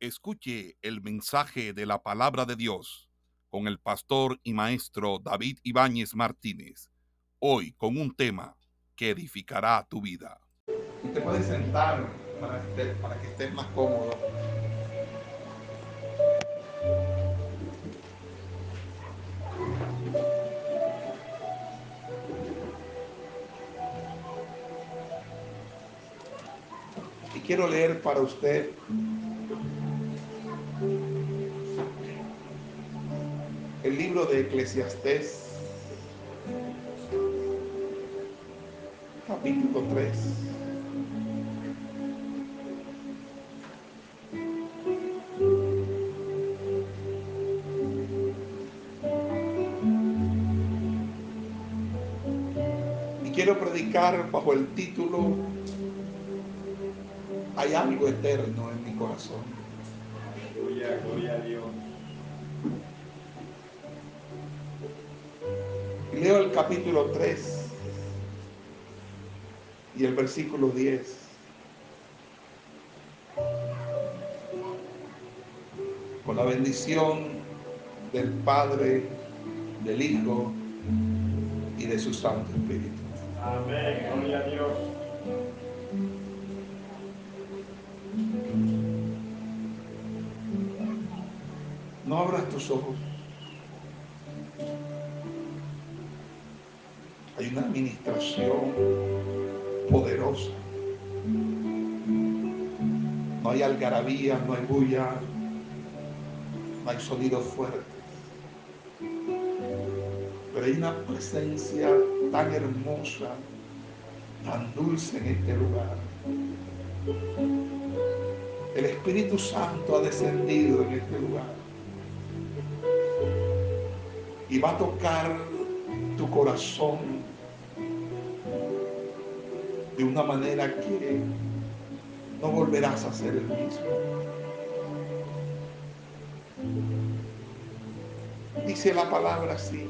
Escuche el mensaje de la palabra de Dios con el pastor y maestro David Ibáñez Martínez. Hoy con un tema que edificará tu vida. Y te puedes sentar para, para que estés más cómodo. Y quiero leer para usted el libro de Eclesiastés, capítulo 3. Y quiero predicar bajo el título Hay algo eterno en mi corazón. Gloria, gloria a Dios. Leo el capítulo 3 y el versículo 10. Con la bendición del Padre, del Hijo y de su Santo Espíritu. Amén, gloria a Dios. No abras tus ojos. Administración poderosa. No hay algarabía, no hay bulla, no hay sonidos fuertes. Pero hay una presencia tan hermosa, tan dulce en este lugar. El Espíritu Santo ha descendido en este lugar y va a tocar tu corazón de una manera que no volverás a ser el mismo. Dice la palabra así.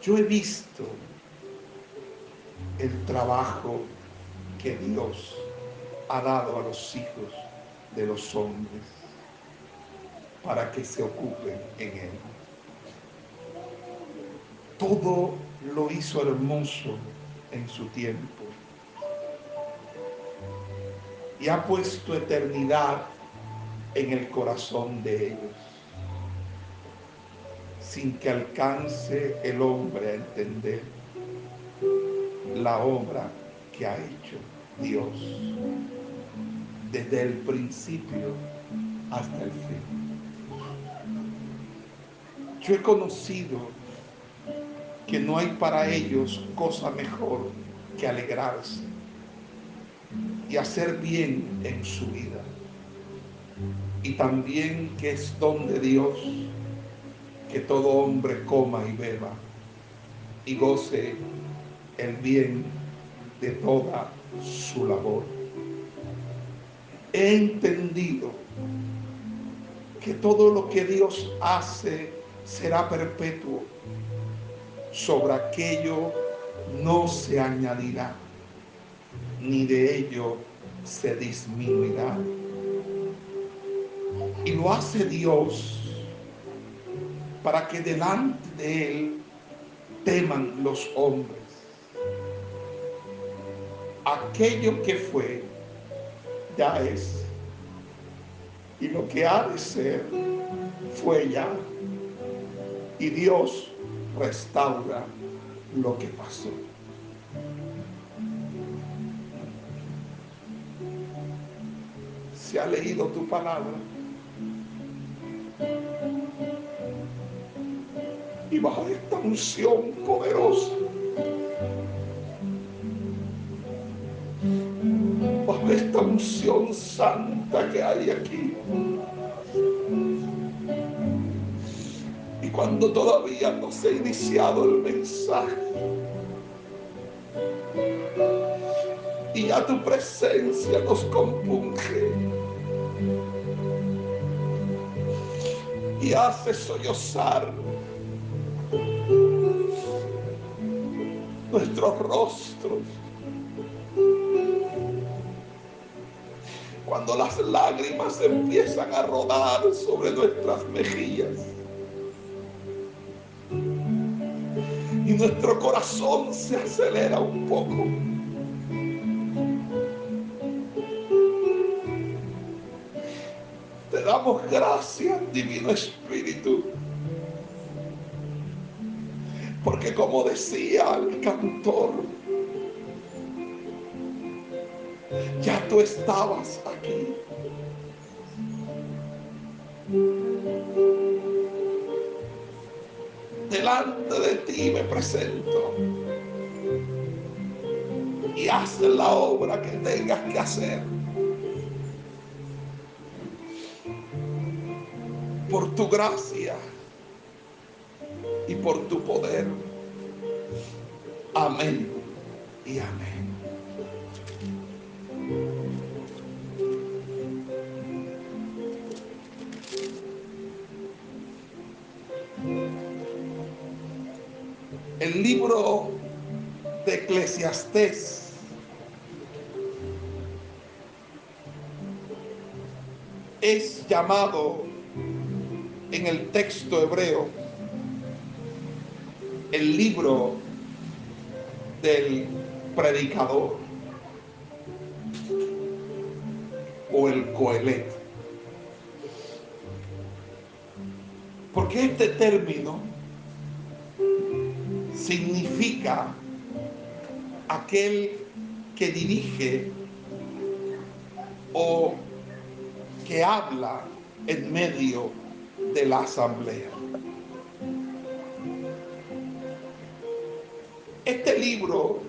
Yo he visto el trabajo que Dios ha dado a los hijos de los hombres para que se ocupen en él. Todo lo hizo hermoso en su tiempo y ha puesto eternidad en el corazón de ellos, sin que alcance el hombre a entender la obra que ha hecho Dios desde el principio hasta el fin. Yo he conocido que no hay para ellos cosa mejor que alegrarse y hacer bien en su vida. Y también que es don de Dios que todo hombre coma y beba y goce el bien de toda su labor. He entendido que todo lo que Dios hace será perpetuo. Sobre aquello no se añadirá, ni de ello se disminuirá. Y lo hace Dios para que delante de Él teman los hombres. Aquello que fue, ya es. Y lo que ha de ser, fue ya y Dios restaura lo que pasó. Se ha leído tu palabra y bajo esta unción poderosa, bajo esta unción santa que hay aquí, cuando todavía no se ha iniciado el mensaje. Y ya tu presencia nos compunge. Y hace sollozar nuestros rostros. cuando las lágrimas empiezan a rodar sobre nuestras mejillas. Nuestro corazón se acelera un poco. Te damos gracias, Divino Espíritu. Porque como decía el cantor, ya tú estabas aquí. Presento y haz la obra que tengas que hacer. Por tu gracia y por tu poder. Amén y amén. Libro de Eclesiastés es llamado en el texto hebreo el libro del predicador o el coelet. Porque este término significa aquel que dirige o que habla en medio de la asamblea. Este libro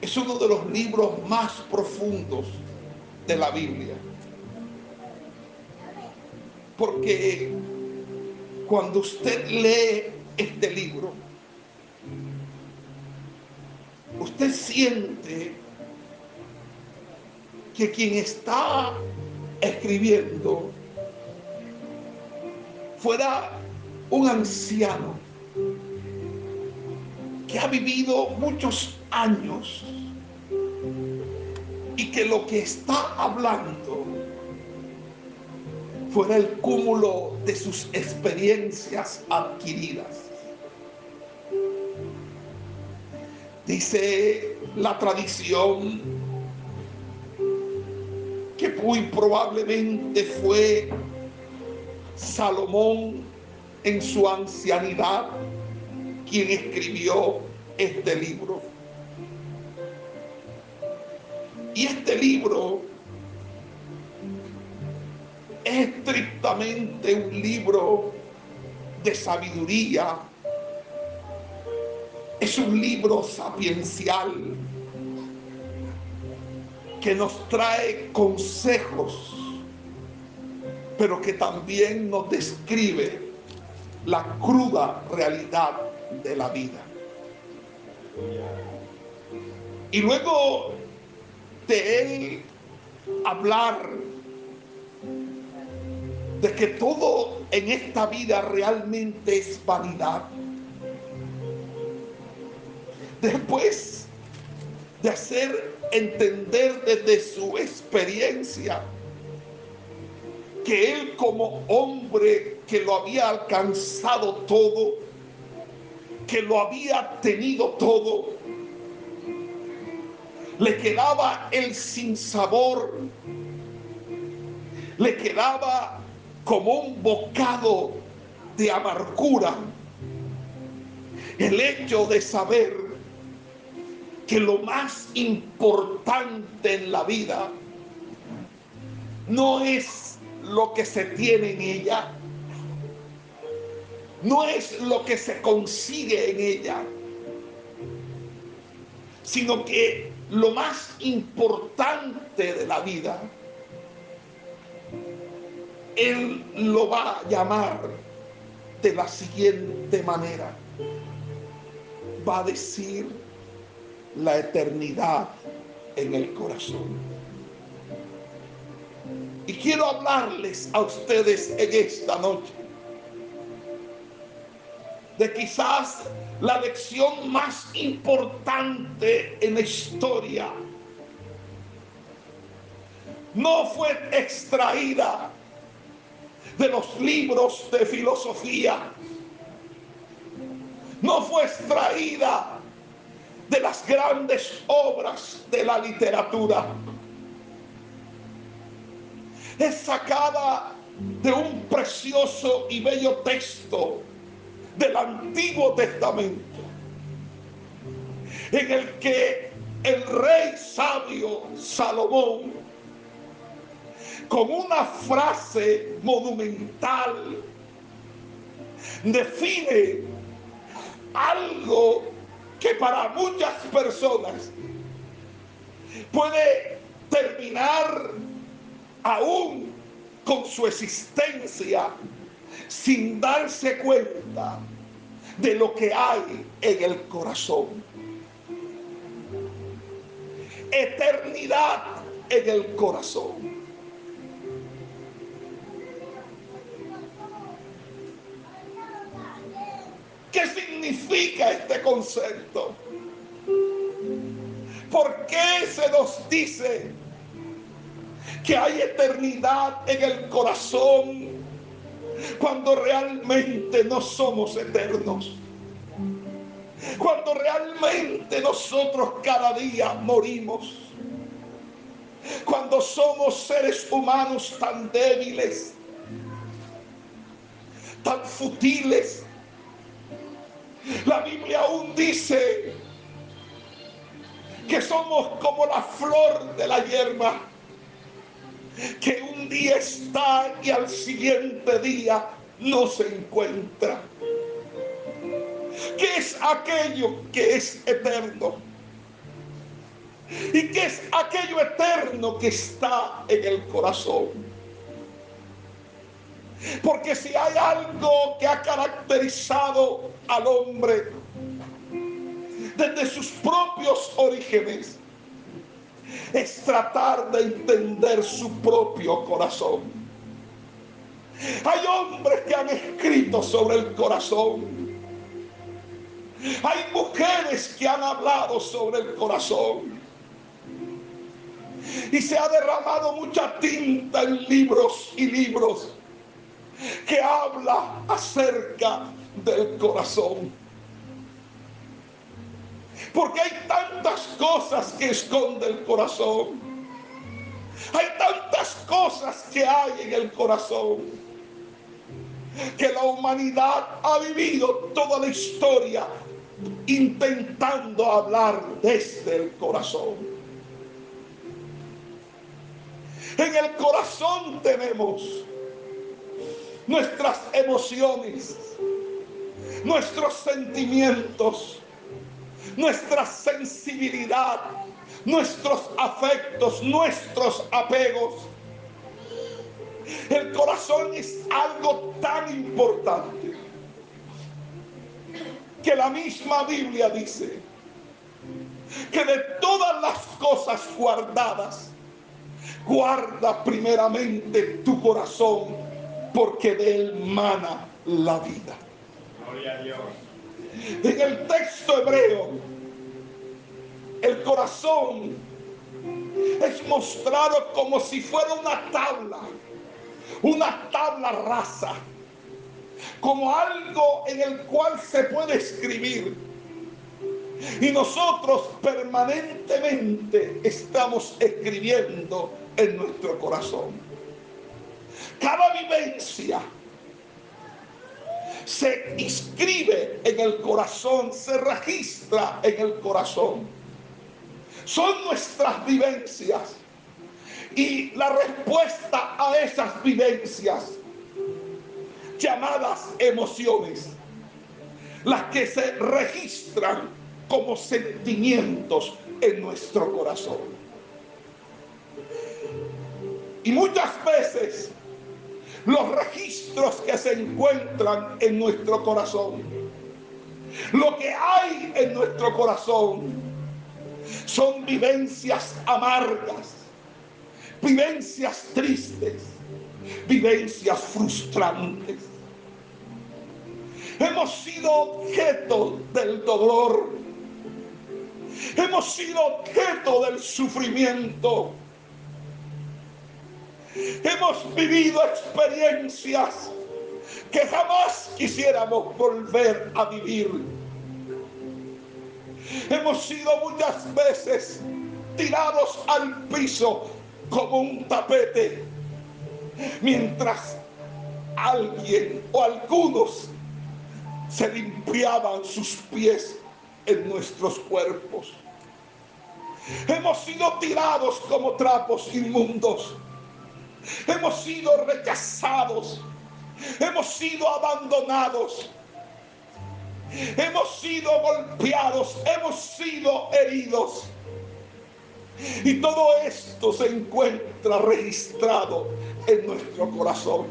es uno de los libros más profundos de la Biblia. Porque cuando usted lee este libro, usted siente que quien está escribiendo fuera un anciano que ha vivido muchos años y que lo que está hablando fuera el cúmulo de sus experiencias adquiridas. Dice la tradición que muy probablemente fue Salomón en su ancianidad quien escribió este libro. Y este libro estrictamente un libro de sabiduría, es un libro sapiencial que nos trae consejos, pero que también nos describe la cruda realidad de la vida. Y luego de él hablar de que todo en esta vida realmente es vanidad. Después de hacer entender desde su experiencia que él como hombre que lo había alcanzado todo, que lo había tenido todo, le quedaba el sinsabor, le quedaba como un bocado de amargura. El hecho de saber que lo más importante en la vida no es lo que se tiene en ella, no es lo que se consigue en ella, sino que lo más importante de la vida, Él lo va a llamar de la siguiente manera. Va a decir la eternidad en el corazón. Y quiero hablarles a ustedes en esta noche de quizás la lección más importante en la historia no fue extraída de los libros de filosofía, no fue extraída de las grandes obras de la literatura. Es sacada de un precioso y bello texto del Antiguo Testamento, en el que el rey sabio Salomón, con una frase monumental, define algo que para muchas personas puede terminar aún con su existencia sin darse cuenta de lo que hay en el corazón. Eternidad en el corazón. ¿Qué significa este concepto? ¿Por qué se nos dice que hay eternidad en el corazón cuando realmente no somos eternos? Cuando realmente nosotros cada día morimos. Cuando somos seres humanos tan débiles, tan futiles, la Biblia aún dice que somos como la flor de la hierba, que un día está y al siguiente día no se encuentra. ¿Qué es aquello que es eterno? ¿Y qué es aquello eterno que está en el corazón? Porque si hay algo que ha caracterizado al hombre desde sus propios orígenes, es tratar de entender su propio corazón. Hay hombres que han escrito sobre el corazón. Hay mujeres que han hablado sobre el corazón. Y se ha derramado mucha tinta en libros y libros que habla acerca del corazón. Porque hay tantas cosas que esconde el corazón. Hay tantas cosas que hay en el corazón. Que la humanidad ha vivido toda la historia intentando hablar desde el corazón. En el corazón tenemos nuestras emociones, nuestros sentimientos, nuestra sensibilidad, nuestros afectos, nuestros apegos. El corazón es algo tan importante que la misma Biblia dice que de todas las cosas guardadas, guarda primeramente tu corazón porque de él mana la vida. En el texto hebreo, el corazón es mostrado como si fuera una tabla, una tabla rasa, como algo en el cual se puede escribir. Y nosotros permanentemente estamos escribiendo en nuestro corazón. Cada vivencia se inscribe en el corazón, se registra en el corazón. Son nuestras vivencias. Y la respuesta a esas vivencias, llamadas emociones, las que se registran como sentimientos en nuestro corazón. Y muchas veces los registros que se encuentran en nuestro corazón. Lo que hay en nuestro corazón son vivencias amargas, vivencias tristes, vivencias frustrantes. Hemos sido objeto del dolor. Hemos sido objeto del sufrimiento Hemos vivido experiencias que jamás quisiéramos volver a vivir. Hemos sido muchas veces tirados al piso como un tapete, mientras alguien o algunos se limpiaban sus pies en nuestros cuerpos. Hemos sido tirados como trapos inmundos. Hemos sido rechazados. Hemos sido abandonados. Hemos sido golpeados. Hemos sido heridos. Y todo esto se encuentra registrado en nuestro corazón.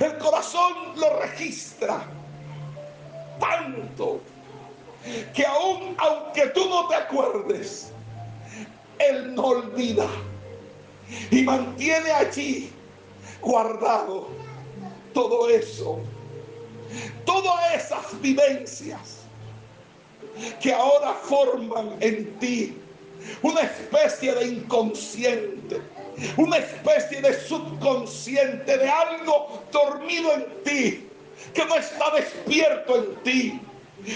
El corazón lo registra tanto que aún aunque tú no te acuerdes, Él no olvida y mantiene allí guardado todo eso, todas esas vivencias que ahora forman en ti una especie de inconsciente, una especie de subconsciente, de algo dormido en ti, que no está despierto en ti,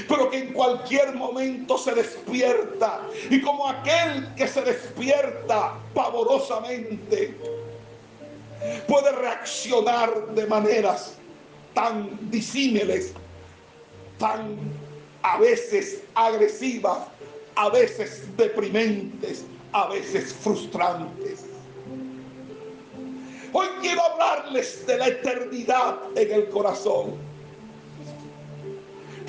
pero que en cualquier momento se despierta. Y como aquel que se despierta pavorosamente, puede reaccionar de maneras tan disímiles, tan a veces agresivas, a veces deprimentes, a veces frustrantes. Hoy quiero hablarles de la eternidad en el corazón.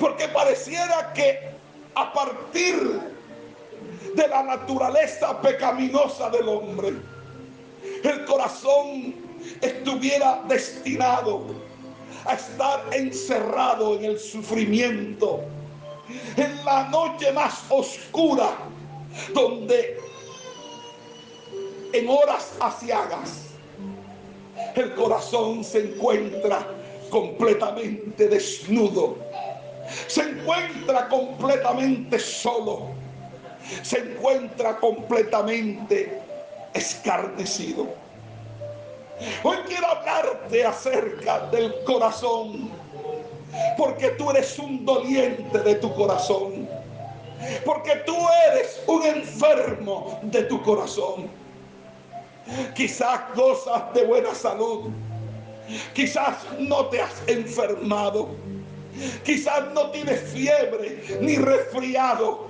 Porque pareciera que a partir de la naturaleza pecaminosa del hombre, el corazón estuviera destinado a estar encerrado en el sufrimiento, en la noche más oscura, donde en horas asiagas el corazón se encuentra completamente desnudo, se encuentra completamente solo, se encuentra completamente escarnecido. Hoy quiero hablarte acerca del corazón, porque tú eres un doliente de tu corazón, porque tú eres un enfermo de tu corazón. Quizás gozas de buena salud, quizás no te has enfermado, quizás no tienes fiebre ni resfriado,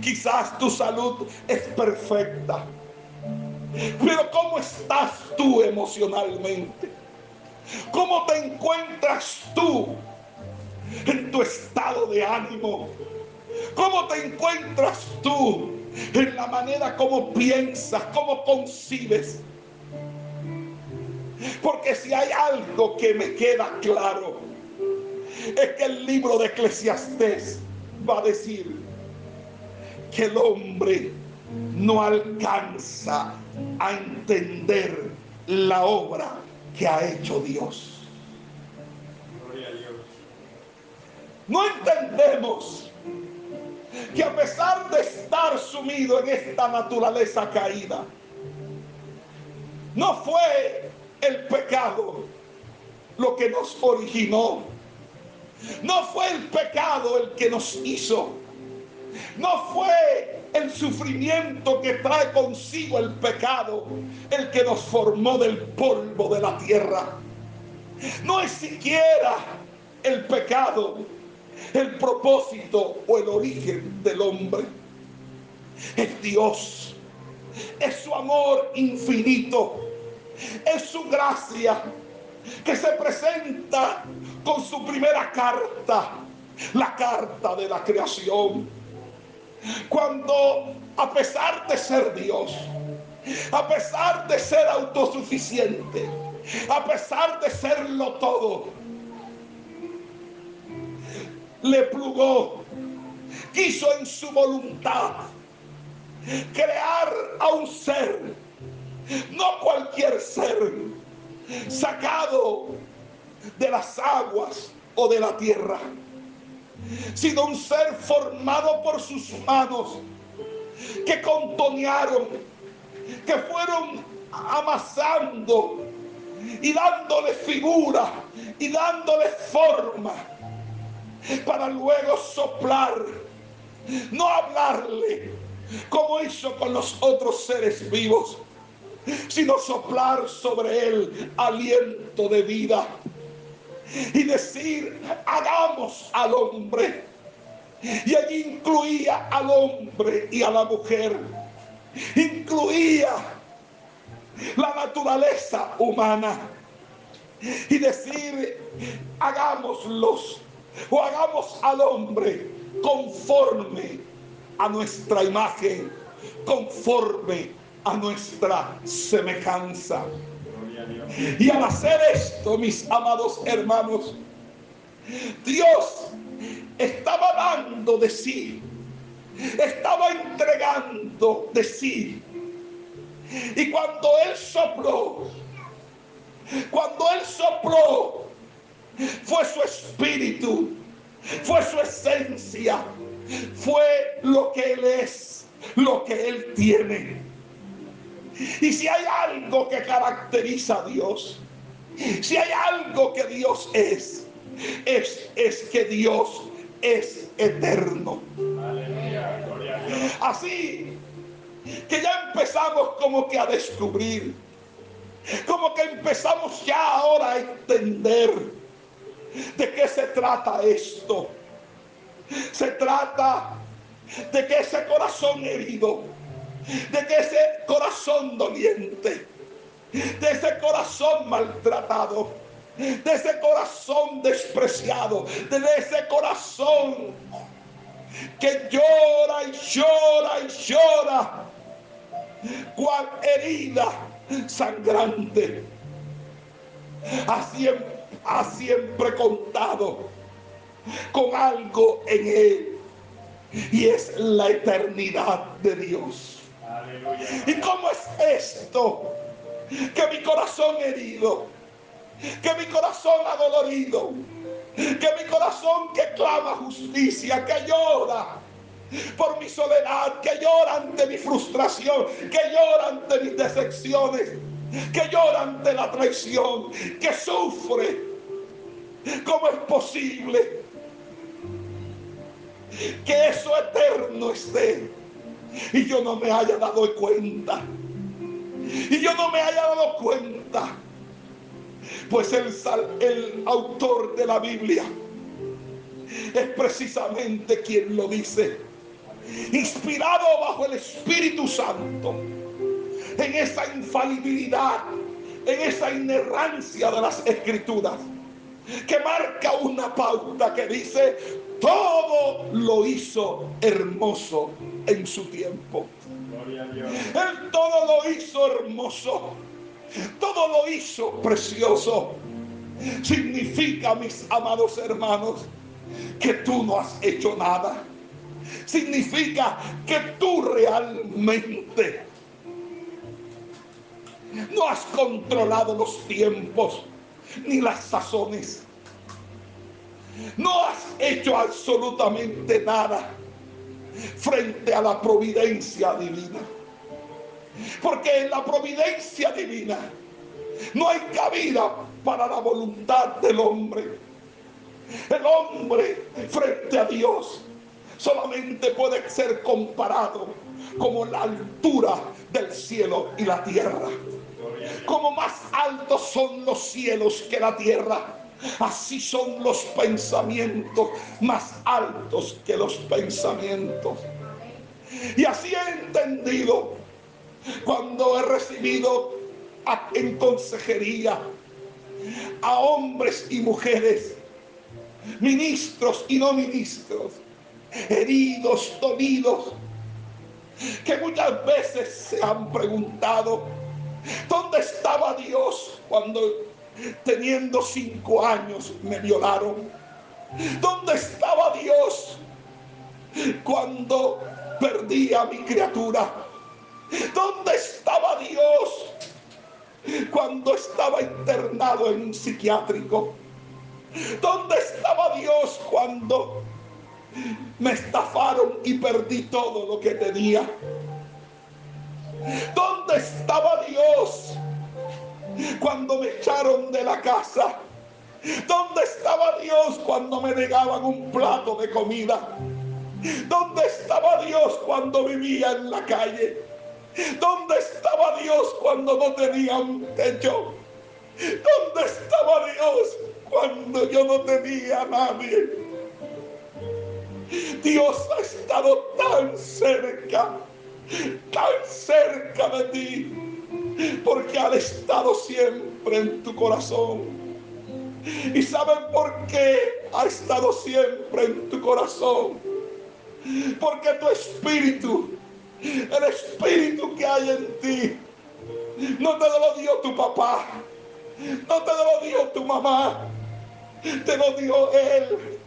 quizás tu salud es perfecta. Pero ¿cómo estás tú emocionalmente? ¿Cómo te encuentras tú en tu estado de ánimo? ¿Cómo te encuentras tú en la manera como piensas, como concibes? Porque si hay algo que me queda claro, es que el libro de Eclesiastés va a decir que el hombre no alcanza a entender la obra que ha hecho Dios. No entendemos que a pesar de estar sumido en esta naturaleza caída, no fue el pecado lo que nos originó. No fue el pecado el que nos hizo. No fue el sufrimiento que trae consigo el pecado, el que nos formó del polvo de la tierra. No es siquiera el pecado el propósito o el origen del hombre. Es Dios, es su amor infinito, es su gracia que se presenta con su primera carta, la carta de la creación. Cuando a pesar de ser Dios, a pesar de ser autosuficiente, a pesar de serlo todo, le plugó, quiso en su voluntad crear a un ser, no cualquier ser, sacado de las aguas o de la tierra sino un ser formado por sus manos, que contonearon, que fueron amasando y dándole figura y dándole forma para luego soplar, no hablarle como hizo con los otros seres vivos, sino soplar sobre él aliento de vida y decir, hagamos al hombre. Y allí incluía al hombre y a la mujer. Incluía la naturaleza humana. Y decir, hagámoslos o hagamos al hombre conforme a nuestra imagen, conforme a nuestra semejanza. Y al hacer esto, mis amados hermanos, Dios estaba dando de sí, estaba entregando de sí. Y cuando Él sopló, cuando Él sopló, fue su espíritu, fue su esencia, fue lo que Él es, lo que Él tiene. Y si hay algo que caracteriza a Dios, si hay algo que Dios es, es, es que Dios es eterno. Así que ya empezamos como que a descubrir, como que empezamos ya ahora a entender de qué se trata esto. Se trata de que ese corazón herido de que ese corazón doliente, de ese corazón maltratado, de ese corazón despreciado, de ese corazón que llora y llora y llora, cual herida sangrante, ha siempre, ha siempre contado con algo en él, y es la eternidad de Dios. ¿Y cómo es esto? Que mi corazón herido, que mi corazón adolorido, que mi corazón que clama justicia, que llora por mi soledad, que llora ante mi frustración, que llora ante mis decepciones, que llora ante la traición, que sufre. ¿Cómo es posible que eso eterno esté? Y yo no me haya dado cuenta. Y yo no me haya dado cuenta. Pues el, el autor de la Biblia es precisamente quien lo dice. Inspirado bajo el Espíritu Santo. En esa infalibilidad, en esa inerrancia de las escrituras. Que marca una pauta que dice, todo lo hizo hermoso en su tiempo. Él todo lo hizo hermoso. Todo lo hizo precioso. Significa, mis amados hermanos, que tú no has hecho nada. Significa que tú realmente no has controlado los tiempos ni las sazones. No has hecho absolutamente nada frente a la providencia divina. Porque en la providencia divina no hay cabida para la voluntad del hombre. El hombre frente a Dios solamente puede ser comparado como la altura del cielo y la tierra. Como más altos son los cielos que la tierra Así son los pensamientos más altos que los pensamientos. Y así he entendido cuando he recibido en consejería a hombres y mujeres, ministros y no ministros, heridos, dolidos, que muchas veces se han preguntado, ¿dónde estaba Dios cuando teniendo cinco años, me violaron. ¿Dónde estaba Dios cuando perdí a mi criatura? ¿Dónde estaba Dios cuando estaba internado en un psiquiátrico? ¿Dónde estaba Dios cuando me estafaron y perdí todo lo que tenía? ¿Dónde ¿Dónde estaba Dios cuando me echaron de la casa? ¿Dónde estaba Dios cuando me negaban un plato de comida? ¿Dónde estaba Dios cuando vivía en la calle? ¿Dónde estaba Dios cuando no tenía un techo? ¿Dónde estaba Dios cuando yo no tenía a nadie? Dios ha estado tan cerca, tan cerca de ti, porque ha estado siempre en tu corazón. ¿Y saben por qué ha estado siempre en tu corazón? Porque tu espíritu, el espíritu que hay en ti, no te lo dio tu papá, no te lo dio tu mamá, te lo dio Él.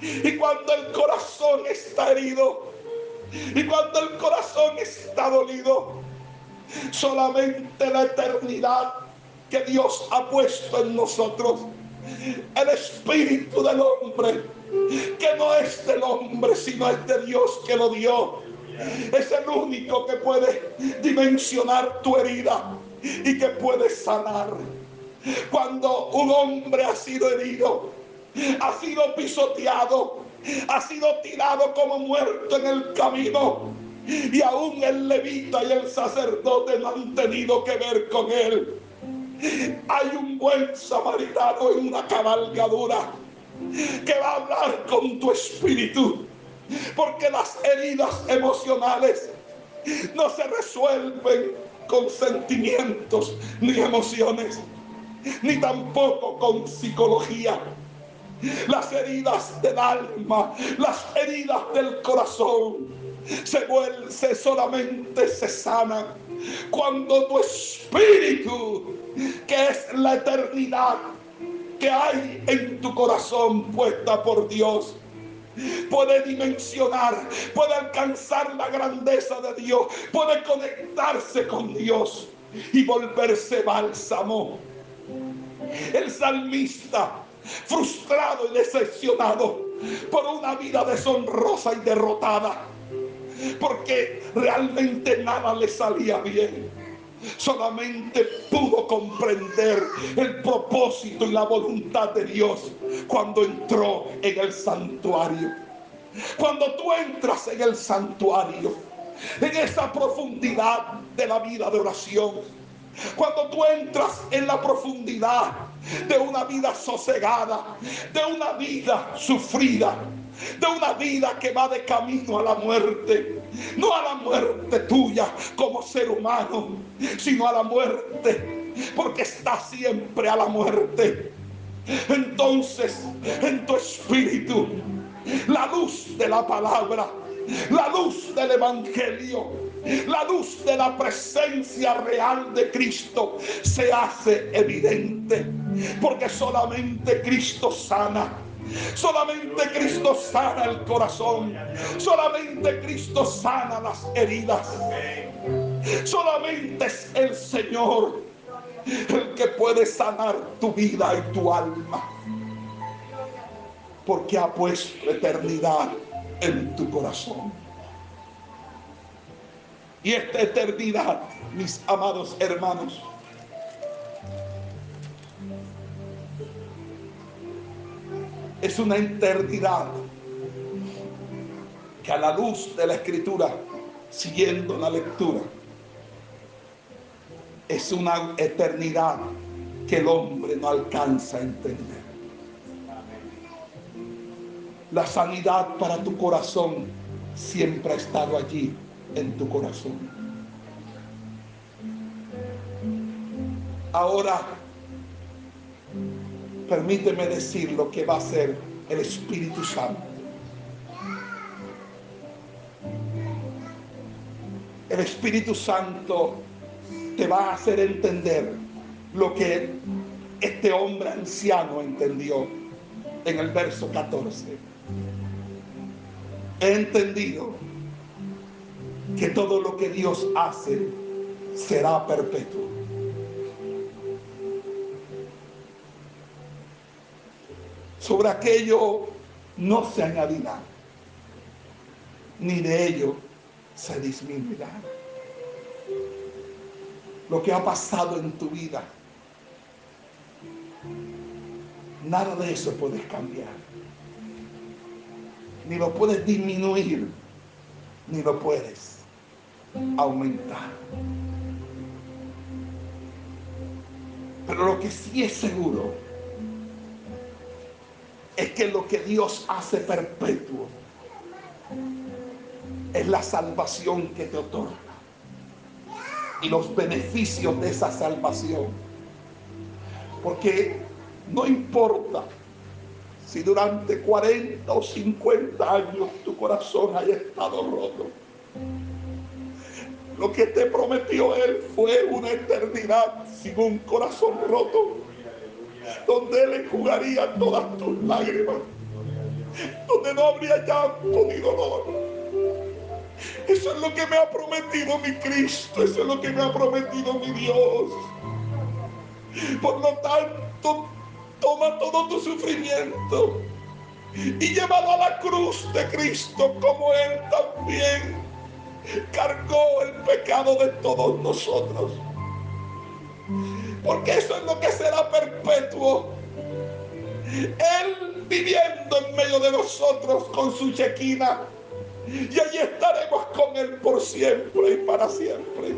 Y cuando el corazón está herido, y cuando el corazón está dolido, solamente la eternidad que Dios ha puesto en nosotros, el espíritu del hombre, que no es del hombre, sino es de Dios que lo dio. Es el único que puede dimensionar tu herida y que puede sanar. Cuando un hombre ha sido herido, ha sido pisoteado, ha sido tirado como muerto en el camino. Y aún el levita y el sacerdote no han tenido que ver con él. Hay un buen samaritano en una cabalgadura que va a hablar con tu espíritu. Porque las heridas emocionales no se resuelven con sentimientos ni emociones, ni tampoco con psicología. Las heridas del alma, las heridas del corazón, se vuelven, solamente se sanan cuando tu espíritu, que es la eternidad que hay en tu corazón puesta por Dios, puede dimensionar, puede alcanzar la grandeza de Dios, puede conectarse con Dios y volverse bálsamo. El salmista, frustrado y decepcionado por una vida deshonrosa y derrotada, porque realmente nada le salía bien solamente pudo comprender el propósito y la voluntad de Dios cuando entró en el santuario. Cuando tú entras en el santuario, en esa profundidad de la vida de oración, cuando tú entras en la profundidad de una vida sosegada, de una vida sufrida, de una vida que va de camino a la muerte, no a la muerte tuya como ser humano, sino a la muerte, porque está siempre a la muerte. Entonces, en tu espíritu, la luz de la palabra, la luz del Evangelio, la luz de la presencia real de Cristo se hace evidente, porque solamente Cristo sana Solamente Cristo sana el corazón. Solamente Cristo sana las heridas. Solamente es el Señor el que puede sanar tu vida y tu alma. Porque ha puesto eternidad en tu corazón. Y esta eternidad, mis amados hermanos, es una eternidad que a la luz de la escritura, siguiendo la lectura, es una eternidad que el hombre no alcanza a entender. La sanidad para tu corazón siempre ha estado allí en tu corazón. Ahora permíteme decir lo que va a hacer el Espíritu Santo. El Espíritu Santo te va a hacer entender lo que este hombre anciano entendió en el verso 14. He entendido que todo lo que Dios hace será perpetuo. sobre aquello no se añadirá, ni de ello se disminuirá. lo que ha pasado en tu vida, nada de eso puedes cambiar. Ni lo puedes disminuir, ni lo puedes aumentar. Pero lo que sí es seguro es que lo que Dios hace perpetuo es la salvación que te otorga y los beneficios de esa salvación. Porque no importa si durante 40 o 50 años tu corazón haya estado roto. Lo que te prometió Él fue una eternidad sin un corazón roto, donde Él enjugaría todas tus lágrimas, donde no habría llanto ni dolor eso es lo que me ha prometido mi Cristo. Eso es lo que me ha prometido mi Dios. Por lo tanto, toma todo tu sufrimiento y llévalo a la cruz de Cristo como Él también cargó el pecado de todos nosotros. Porque eso es lo que será perpetuo. Él viviendo en medio de nosotros con su chequina y allí estaremos con Él por siempre y para siempre.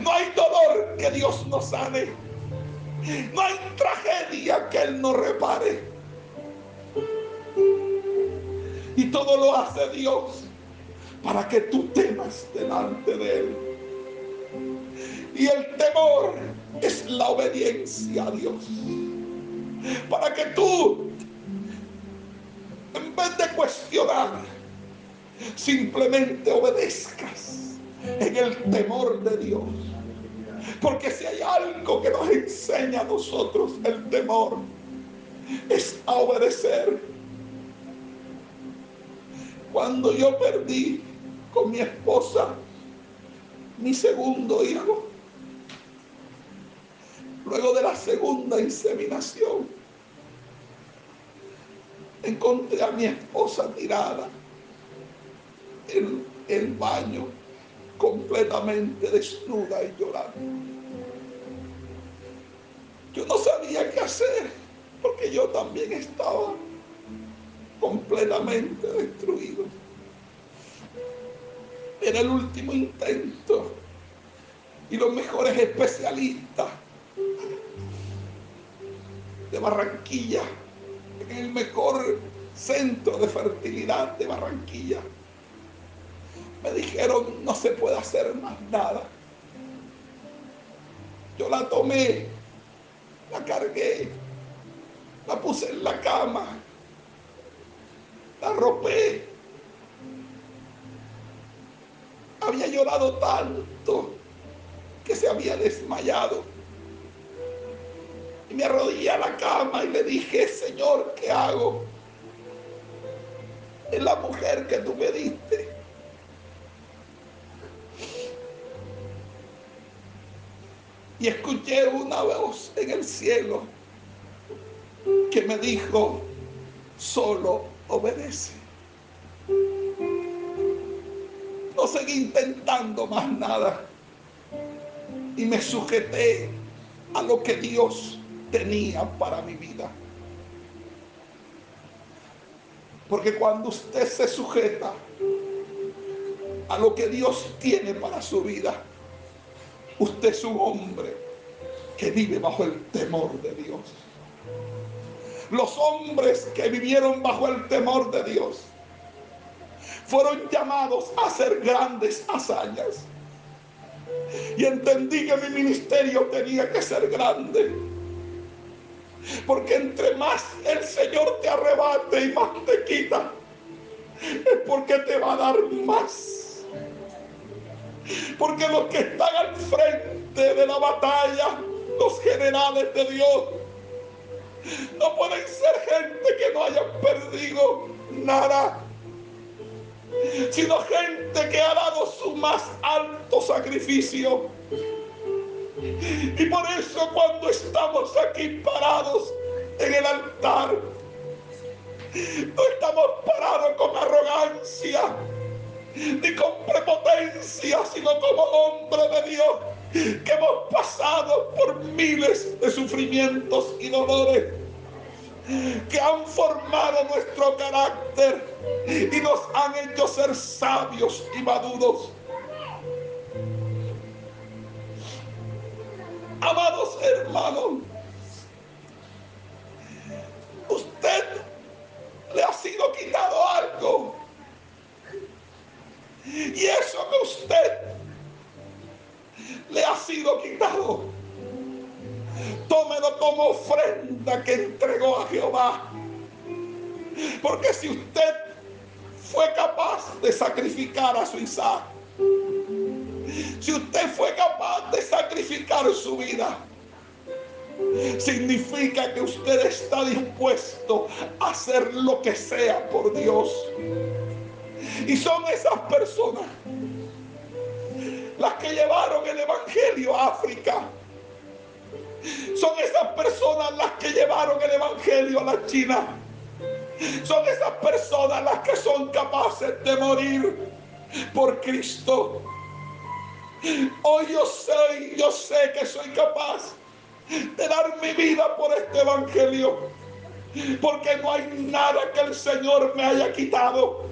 No hay dolor que Dios no sane. No hay tragedia que Él no repare. Y todo lo hace Dios para que tú temas delante de Él. Y el temor es la obediencia a Dios. Para que tú en vez de cuestionar, simplemente obedezcas en el temor de Dios. Porque si hay algo que nos enseña a nosotros el temor, es a obedecer. Cuando yo perdí con mi esposa mi segundo hijo, luego de la segunda inseminación, encontré a mi esposa tirada en el baño, completamente desnuda y llorando. Yo no sabía qué hacer, porque yo también estaba completamente destruido. Era el último intento y los mejores especialistas de Barranquilla en el mejor centro de fertilidad de Barranquilla. Me dijeron, no se puede hacer más nada. Yo la tomé, la cargué, la puse en la cama, la ropé. Había llorado tanto que se había desmayado me arrodillé a la cama y le dije, Señor, ¿qué hago? Es la mujer que tú me diste. Y escuché una voz en el cielo que me dijo, solo obedece. No seguí intentando más nada. Y me sujeté a lo que Dios tenía para mi vida. Porque cuando usted se sujeta a lo que Dios tiene para su vida, usted es un hombre que vive bajo el temor de Dios. Los hombres que vivieron bajo el temor de Dios fueron llamados a hacer grandes hazañas. Y entendí que mi ministerio tenía que ser grande porque entre más el Señor te arrebate y más te quita, es porque te va a dar más. Porque los que están al frente de la batalla, los generales de Dios, no pueden ser gente que no haya perdido nada, sino gente que ha dado su más alto sacrificio. Y por eso cuando estamos aquí parados en el altar, no estamos parados con arrogancia, ni con prepotencia, sino como hombre de Dios, que hemos pasado por miles de sufrimientos y dolores que han formado nuestro carácter y nos han hecho ser sabios y maduros. Amados hermanos, usted le ha sido quitado algo. Y eso que usted le ha sido quitado tómelo como ofrenda que entregó a Jehová. Porque si usted fue capaz de sacrificar a su Isaac, si usted fue capaz de sacrificar su vida, significa que usted está dispuesto a hacer lo que sea por Dios. Y son esas personas las que llevaron el Evangelio a África son esas personas las que llevaron el Evangelio a la China. Son esas personas las que son capaces de morir por Cristo. Hoy yo sé, yo sé que soy capaz de dar mi vida por este Evangelio. Porque no hay nada que el Señor me haya quitado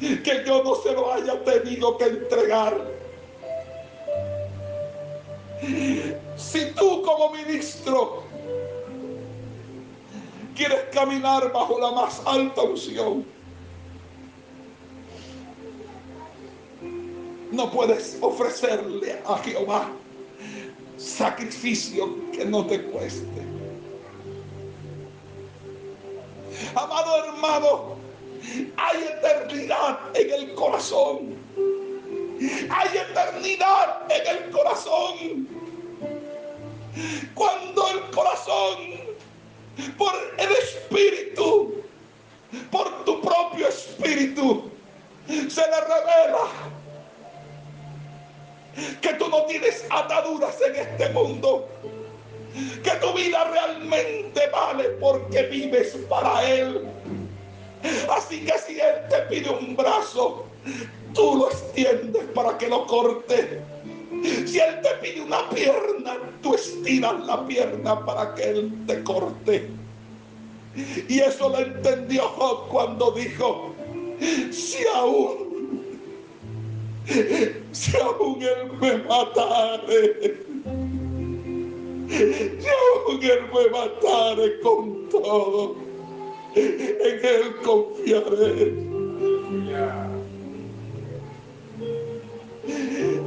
que yo no se lo haya tenido que entregar. Si tú como ministro quieres caminar bajo la más alta unción, no puedes ofrecerle a Jehová sacrificio que no te cueste. Amado hermano, hay eternidad en el corazón. Hay eternidad en el corazón. Cuando el corazón, por el espíritu, por tu propio espíritu, se le revela que tú no tienes ataduras en este mundo, que tu vida realmente vale porque vives para Él. Así que si Él te pide un brazo, tú lo extiendes para que lo corte. Si Él te pide una pierna, tú estiras la pierna para que Él te corte. Y eso lo entendió Job cuando dijo, si aún, si aún Él me matare, si aún Él me matare con todo, en Él confiaré.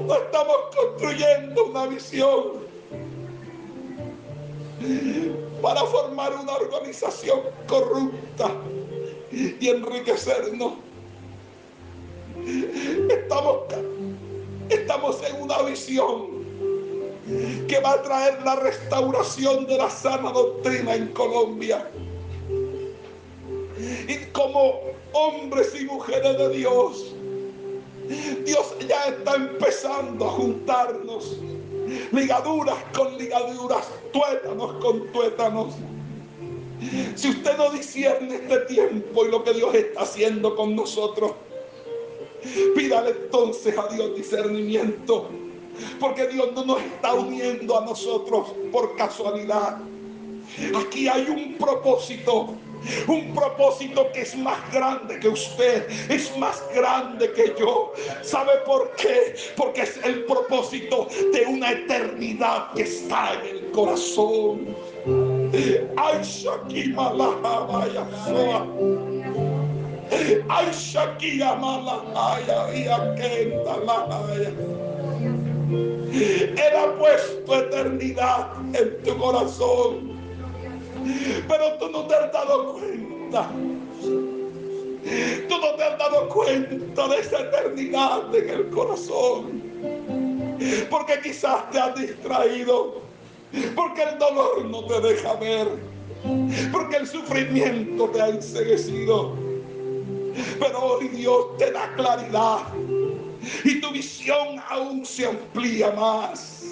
No estamos construyendo una visión para formar una organización corrupta y enriquecernos. Estamos, estamos en una visión que va a traer la restauración de la sana doctrina en Colombia. Y como hombres y mujeres de Dios, Dios ya está empezando a juntarnos. Ligaduras con ligaduras, tuétanos con tuétanos. Si usted no discierne este tiempo y lo que Dios está haciendo con nosotros, pídale entonces a Dios discernimiento. Porque Dios no nos está uniendo a nosotros por casualidad. Aquí hay un propósito un propósito que es más grande que usted, es más grande que yo. ¿Sabe por qué? Porque es el propósito de una eternidad que está en el corazón. Ay, Shakima Ay, Shakia Malahaya y Akenda. Él ha puesto eternidad en tu corazón. Pero tú no te has dado cuenta. Tú no te has dado cuenta de esa eternidad en el corazón. Porque quizás te has distraído. Porque el dolor no te deja ver. Porque el sufrimiento te ha enseguecido. Pero hoy Dios te da claridad. Y tu visión aún se amplía más.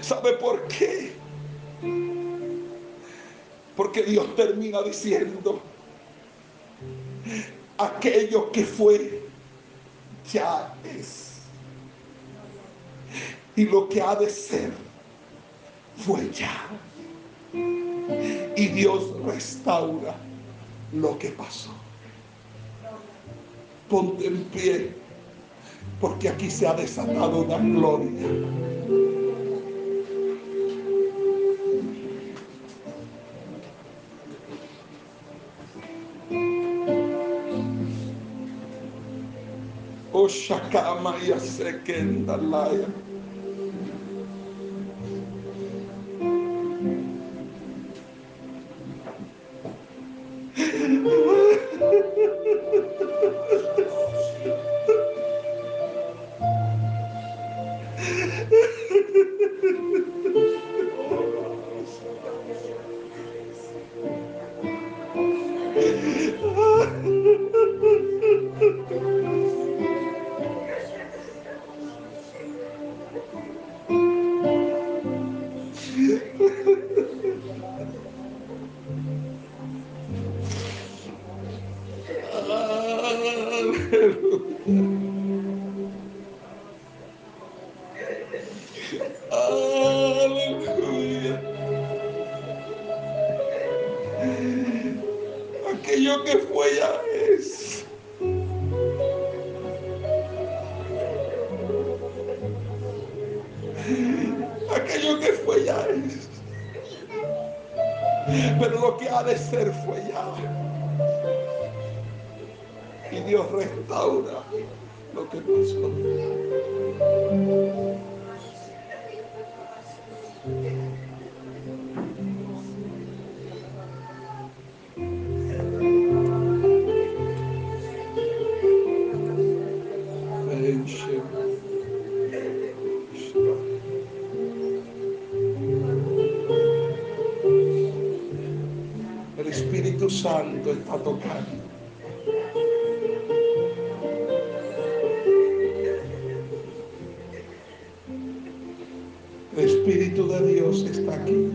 ¿Sabe por qué? Porque Dios termina diciendo, aquello que fue ya es. Y lo que ha de ser fue ya. Y Dios restaura lo que pasó. Ponte en pie, porque aquí se ha desatado una gloria. Oxacamaia Sequenda Laia. Está tocando. El Espíritu de Dios está aquí.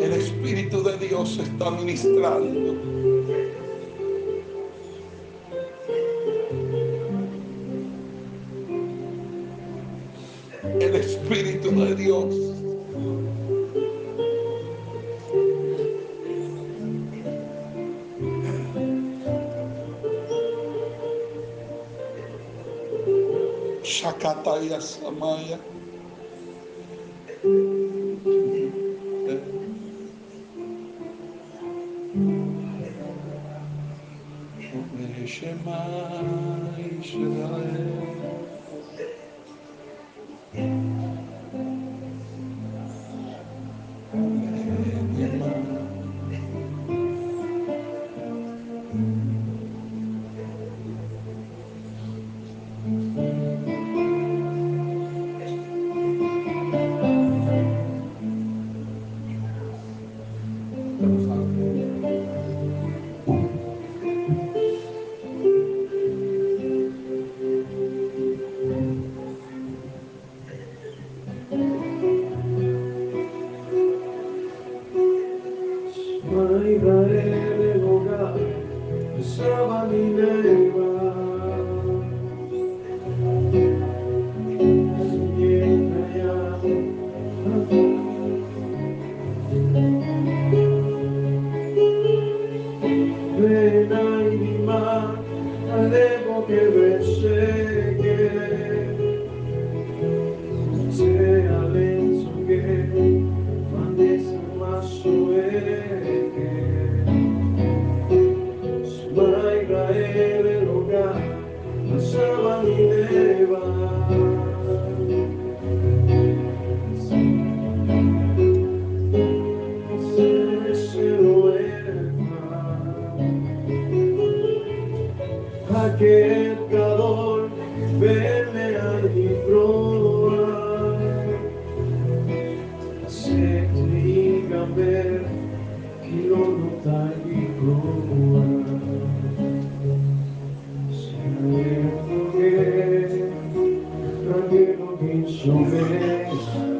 El Espíritu de Dios está ministrando. Maya. Ole, mi